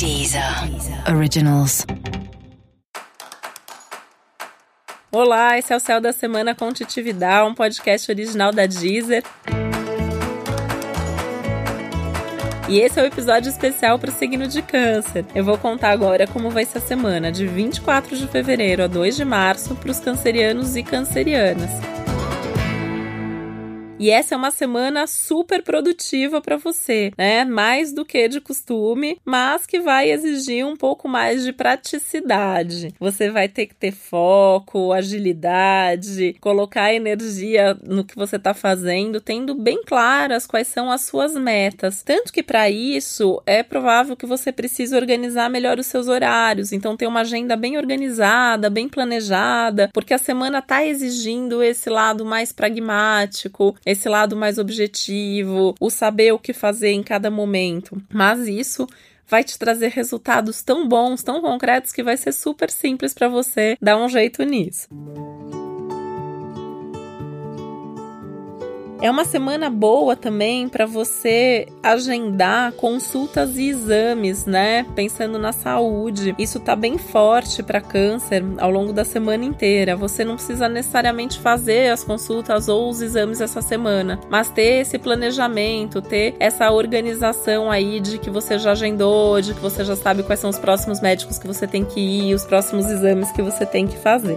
Deezer Originals. Olá, esse é o Céu da Semana com Titividade, um podcast original da Deezer. E esse é o episódio especial para o signo de Câncer. Eu vou contar agora como vai ser a semana de 24 de fevereiro a 2 de março para os cancerianos e cancerianas. E essa é uma semana super produtiva para você, né? Mais do que de costume, mas que vai exigir um pouco mais de praticidade. Você vai ter que ter foco, agilidade, colocar energia no que você está fazendo, tendo bem claras quais são as suas metas. Tanto que para isso é provável que você precise organizar melhor os seus horários, então ter uma agenda bem organizada, bem planejada, porque a semana está exigindo esse lado mais pragmático, esse lado mais objetivo, o saber o que fazer em cada momento. Mas isso vai te trazer resultados tão bons, tão concretos que vai ser super simples para você dar um jeito nisso. É uma semana boa também para você agendar consultas e exames, né? Pensando na saúde. Isso tá bem forte para câncer ao longo da semana inteira. Você não precisa necessariamente fazer as consultas ou os exames essa semana, mas ter esse planejamento, ter essa organização aí de que você já agendou, de que você já sabe quais são os próximos médicos que você tem que ir, os próximos exames que você tem que fazer.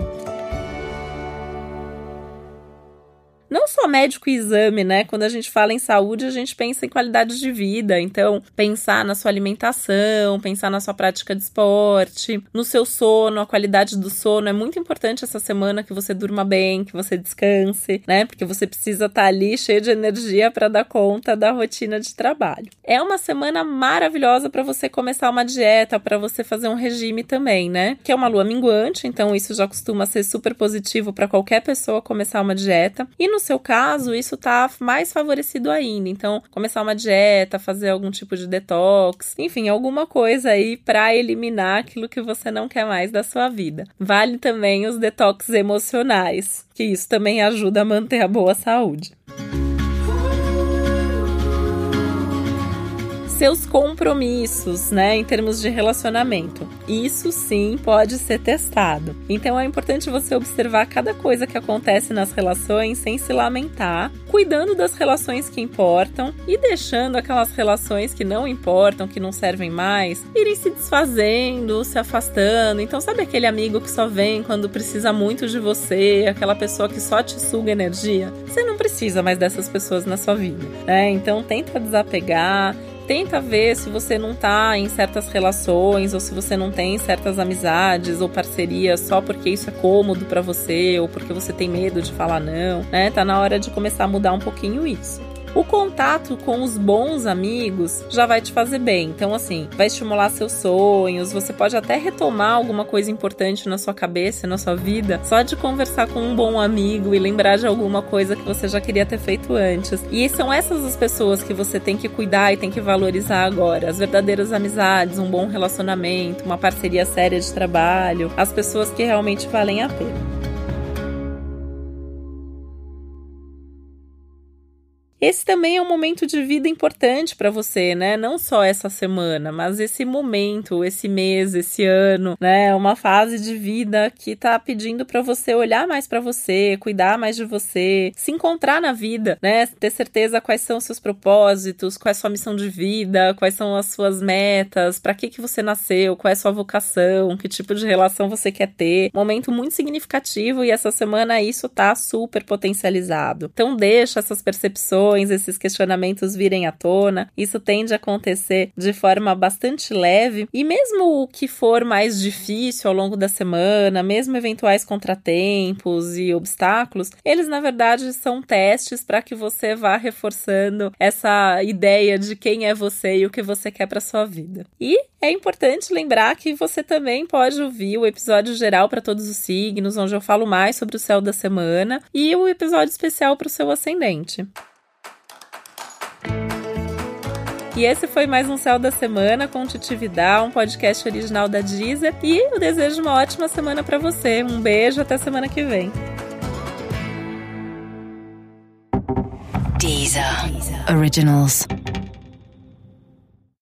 Médico e exame, né? Quando a gente fala em saúde, a gente pensa em qualidade de vida. Então, pensar na sua alimentação, pensar na sua prática de esporte, no seu sono, a qualidade do sono. É muito importante essa semana que você durma bem, que você descanse, né? Porque você precisa estar tá ali cheio de energia para dar conta da rotina de trabalho. É uma semana maravilhosa para você começar uma dieta, para você fazer um regime também, né? Que é uma lua minguante, então isso já costuma ser super positivo para qualquer pessoa começar uma dieta. E no seu caso, isso tá mais favorecido ainda. Então, começar uma dieta, fazer algum tipo de detox, enfim, alguma coisa aí para eliminar aquilo que você não quer mais da sua vida. Vale também os detox emocionais, que isso também ajuda a manter a boa saúde. Seus compromissos, né, em termos de relacionamento. Isso sim pode ser testado. Então é importante você observar cada coisa que acontece nas relações sem se lamentar, cuidando das relações que importam e deixando aquelas relações que não importam, que não servem mais, irem se desfazendo, se afastando. Então sabe aquele amigo que só vem quando precisa muito de você, aquela pessoa que só te suga energia? Você não precisa mais dessas pessoas na sua vida, né? Então tenta desapegar tenta ver se você não tá em certas relações ou se você não tem certas amizades ou parcerias só porque isso é cômodo para você ou porque você tem medo de falar não, né? Tá na hora de começar a mudar um pouquinho isso. O contato com os bons amigos já vai te fazer bem. Então, assim, vai estimular seus sonhos. Você pode até retomar alguma coisa importante na sua cabeça, na sua vida, só de conversar com um bom amigo e lembrar de alguma coisa que você já queria ter feito antes. E são essas as pessoas que você tem que cuidar e tem que valorizar agora. As verdadeiras amizades, um bom relacionamento, uma parceria séria de trabalho, as pessoas que realmente valem a pena. Esse também é um momento de vida importante para você, né? Não só essa semana, mas esse momento, esse mês, esse ano, né? É uma fase de vida que tá pedindo para você olhar mais para você, cuidar mais de você, se encontrar na vida, né? Ter certeza quais são os seus propósitos, qual é a sua missão de vida, quais são as suas metas, para que que você nasceu, qual é a sua vocação, que tipo de relação você quer ter. Momento muito significativo e essa semana isso tá super potencializado. Então deixa essas percepções questões, esses questionamentos virem à tona. Isso tende a acontecer de forma bastante leve. E mesmo o que for mais difícil ao longo da semana, mesmo eventuais contratempos e obstáculos, eles na verdade são testes para que você vá reforçando essa ideia de quem é você e o que você quer para sua vida. E é importante lembrar que você também pode ouvir o episódio geral para todos os signos, onde eu falo mais sobre o céu da semana, e o episódio especial para o seu ascendente. E esse foi mais um Céu da Semana com Titividade, um podcast original da Deezer. E eu desejo uma ótima semana para você. Um beijo, até semana que vem. Deezer. Originals.